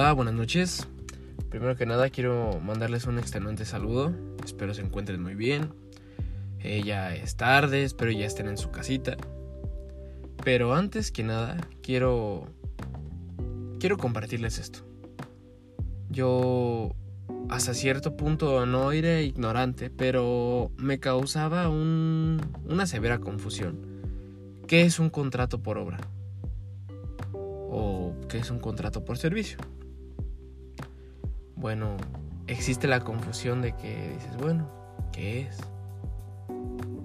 Buenas noches. Primero que nada quiero mandarles un extenuante saludo. Espero se encuentren muy bien. Eh, ya es tarde, espero ya estén en su casita. Pero antes que nada quiero quiero compartirles esto. Yo hasta cierto punto no era ignorante, pero me causaba una severa confusión. ¿Qué es un contrato por obra? ¿O qué es un contrato por servicio? Bueno, existe la confusión de que dices, bueno, ¿qué es?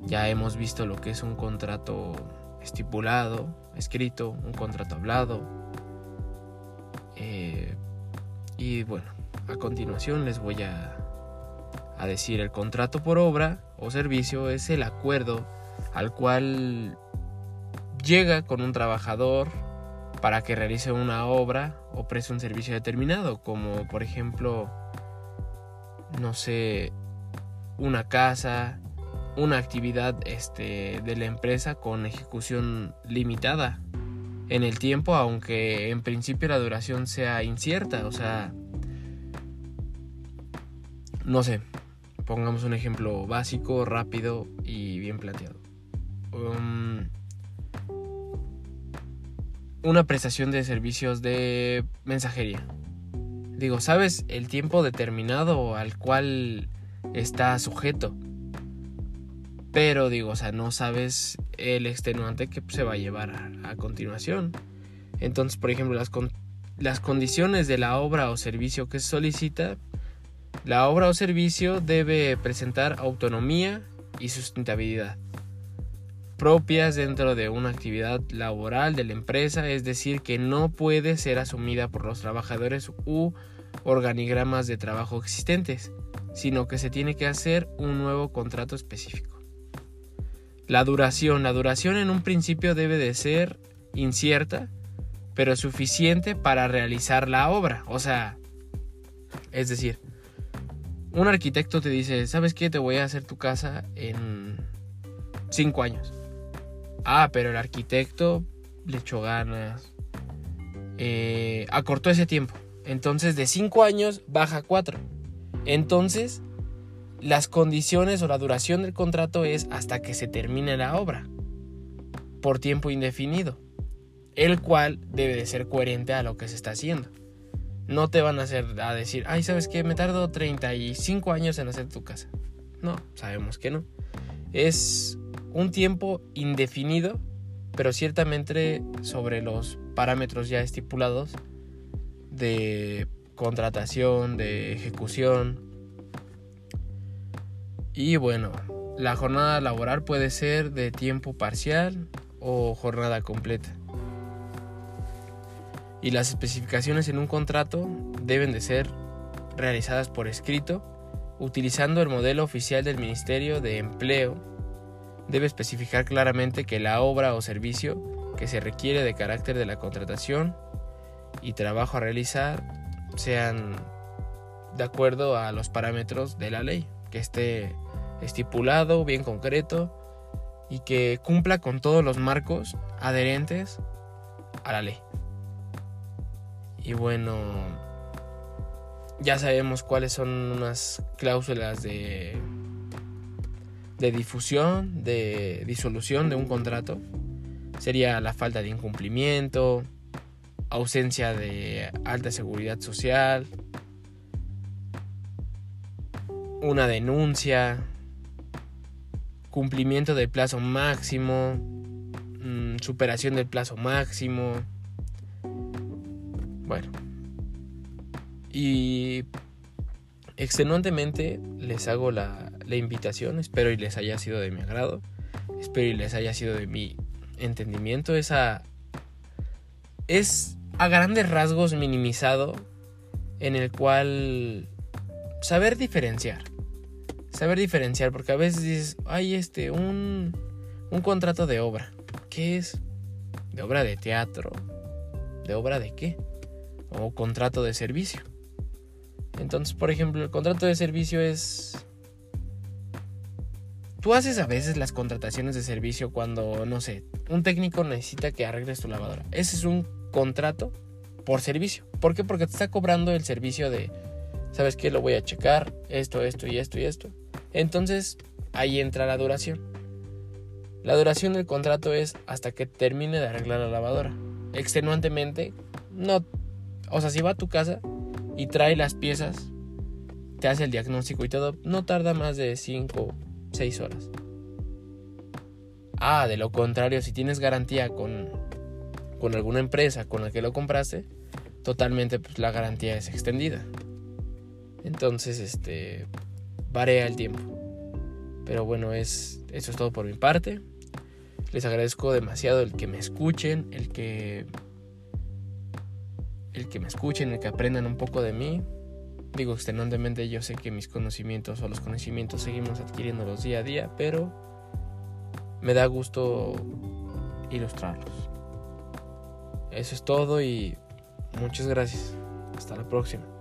Ya hemos visto lo que es un contrato estipulado, escrito, un contrato hablado. Eh, y bueno, a continuación les voy a, a decir el contrato por obra o servicio es el acuerdo al cual llega con un trabajador para que realice una obra o preste un servicio determinado, como por ejemplo, no sé, una casa, una actividad este, de la empresa con ejecución limitada en el tiempo, aunque en principio la duración sea incierta, o sea, no sé, pongamos un ejemplo básico, rápido y bien planteado. Um, una prestación de servicios de mensajería. Digo, ¿sabes el tiempo determinado al cual está sujeto? Pero digo, o sea, no sabes el extenuante que se va a llevar a, continuación. Entonces, por ejemplo, las, las condiciones de la obra o servicio que se solicita la obra o servicio debe presentar autonomía y sustentabilidad propias dentro de una actividad laboral de la empresa, es decir, que no puede ser asumida por los trabajadores u organigramas de trabajo existentes, sino que se tiene que hacer un nuevo contrato específico. La duración. La duración en un principio debe de ser incierta, pero suficiente para realizar la obra. O sea, es decir, un arquitecto te dice, ¿sabes qué? Te voy a hacer tu casa en 5 años. Ah, pero el arquitecto le echó ganas. Eh, acortó ese tiempo. Entonces de 5 años baja a 4. Entonces las condiciones o la duración del contrato es hasta que se termine la obra. Por tiempo indefinido. El cual debe de ser coherente a lo que se está haciendo. No te van a hacer a decir, ay, ¿sabes qué? Me tardo 35 años en hacer tu casa. No, sabemos que no. Es un tiempo indefinido, pero ciertamente sobre los parámetros ya estipulados de contratación, de ejecución. Y bueno, la jornada laboral puede ser de tiempo parcial o jornada completa y las especificaciones en un contrato deben de ser realizadas por escrito utilizando el modelo oficial del Ministerio de Empleo. Debe especificar claramente que la obra o servicio que se requiere de carácter de la contratación y trabajo a realizar sean de acuerdo a los parámetros de la ley, que esté estipulado, bien concreto y que cumpla con todos los marcos adherentes a la ley. Y bueno, ya sabemos cuáles son unas cláusulas de, de difusión, de disolución de un contrato. Sería la falta de incumplimiento, ausencia de alta seguridad social, una denuncia, cumplimiento del plazo máximo, mm, superación del plazo máximo, bueno. Y extenuantemente les hago la, la invitación, espero y les haya sido de mi agrado, espero y les haya sido de mi entendimiento. Esa es a grandes rasgos minimizado en el cual saber diferenciar. Saber diferenciar, porque a veces hay este, un, un contrato de obra. ¿Qué es? ¿De obra de teatro? ¿De obra de qué? o contrato de servicio. Entonces, por ejemplo, el contrato de servicio es... Tú haces a veces las contrataciones de servicio cuando, no sé, un técnico necesita que arregles tu lavadora. Ese es un contrato por servicio. ¿Por qué? Porque te está cobrando el servicio de, ¿sabes qué? Lo voy a checar, esto, esto y esto y esto. Entonces, ahí entra la duración. La duración del contrato es hasta que termine de arreglar la lavadora. Extenuantemente, no. O sea, si va a tu casa y trae las piezas, te hace el diagnóstico y todo, no tarda más de 5, 6 horas. Ah, de lo contrario, si tienes garantía con, con alguna empresa con la que lo compraste, totalmente pues, la garantía es extendida. Entonces, este, varía el tiempo. Pero bueno, es, eso es todo por mi parte. Les agradezco demasiado el que me escuchen, el que el que me escuchen, el que aprendan un poco de mí. Digo, extenuantemente yo sé que mis conocimientos o los conocimientos seguimos adquiriéndolos día a día, pero me da gusto ilustrarlos. Eso es todo y muchas gracias. Hasta la próxima.